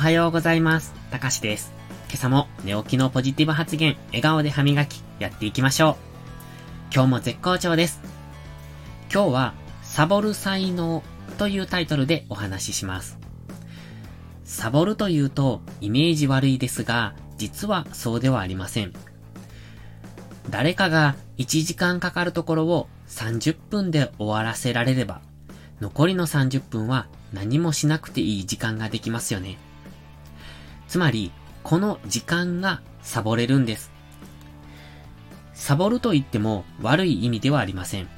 はようございます。たかしです。今朝も寝起きのポジティブ発言、笑顔で歯磨き、やっていきましょう。今日も絶好調です。今日は、サボる才能というタイトルでお話しします。サボるというとイメージ悪いですが、実はそうではありません。誰かが1時間かかるところを30分で終わらせられれば、残りの30分は何もしなくていい時間ができますよね。つまり、この時間がサボれるんです。サボると言っても悪い意味ではありません。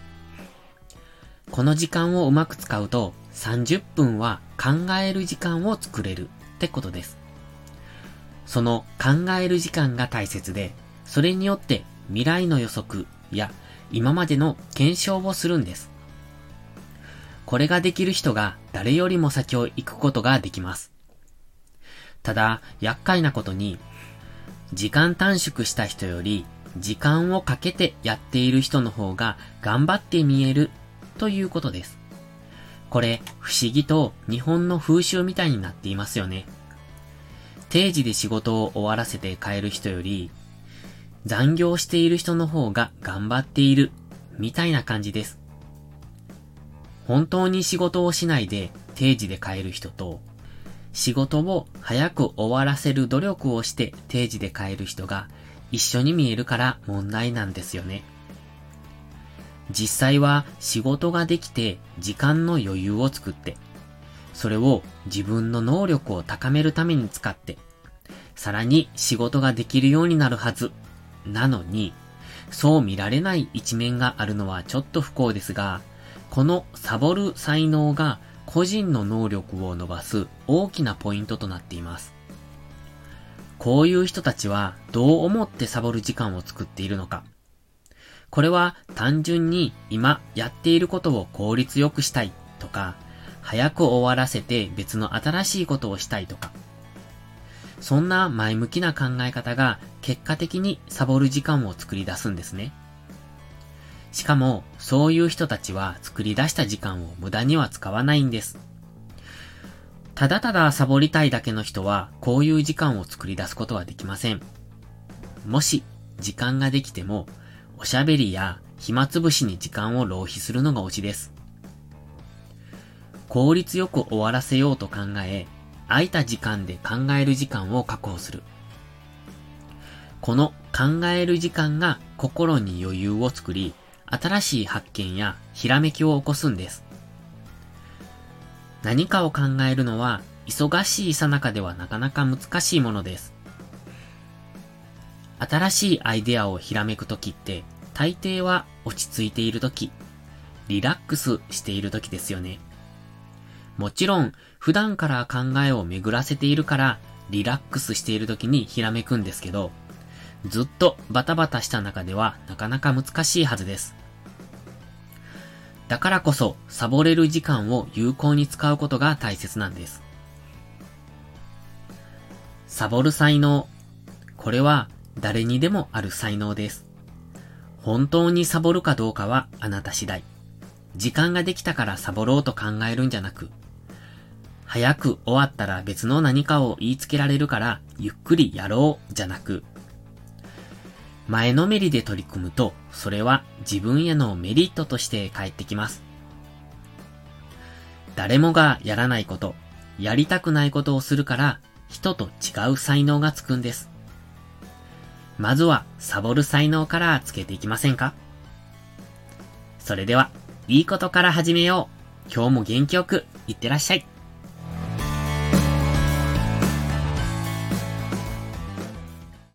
この時間をうまく使うと30分は考える時間を作れるってことです。その考える時間が大切で、それによって未来の予測や今までの検証をするんです。これができる人が誰よりも先を行くことができます。ただ、厄介なことに、時間短縮した人より、時間をかけてやっている人の方が頑張って見えるということです。これ、不思議と日本の風習みたいになっていますよね。定時で仕事を終わらせて帰る人より、残業している人の方が頑張っている、みたいな感じです。本当に仕事をしないで定時で帰る人と、仕事を早く終わらせる努力をして定時で帰る人が一緒に見えるから問題なんですよね。実際は仕事ができて時間の余裕を作って、それを自分の能力を高めるために使って、さらに仕事ができるようになるはず。なのに、そう見られない一面があるのはちょっと不幸ですが、このサボる才能が個人の能力を伸ばす大きなポイントとなっています。こういう人たちはどう思ってサボる時間を作っているのか。これは単純に今やっていることを効率よくしたいとか、早く終わらせて別の新しいことをしたいとか。そんな前向きな考え方が結果的にサボる時間を作り出すんですね。しかも、そういう人たちは作り出した時間を無駄には使わないんです。ただただサボりたいだけの人は、こういう時間を作り出すことはできません。もし、時間ができても、おしゃべりや暇つぶしに時間を浪費するのがオチです。効率よく終わらせようと考え、空いた時間で考える時間を確保する。この考える時間が心に余裕を作り、新しい発見やひらめきを起こすんです。何かを考えるのは忙しいさなかではなかなか難しいものです。新しいアイデアをひらめくときって大抵は落ち着いているとき、リラックスしているときですよね。もちろん普段から考えを巡らせているからリラックスしているときにひらめくんですけど、ずっとバタバタした中ではなかなか難しいはずです。だからこそ、サボれる時間を有効に使うことが大切なんです。サボる才能。これは誰にでもある才能です。本当にサボるかどうかはあなた次第。時間ができたからサボろうと考えるんじゃなく、早く終わったら別の何かを言いつけられるからゆっくりやろうじゃなく、前のめりで取り組むと、それは自分へのメリットとして返ってきます。誰もがやらないこと、やりたくないことをするから、人と違う才能がつくんです。まずは、サボる才能からつけていきませんか？それでは、いいことから始めよう。今日も元気よく、いってらっしゃい。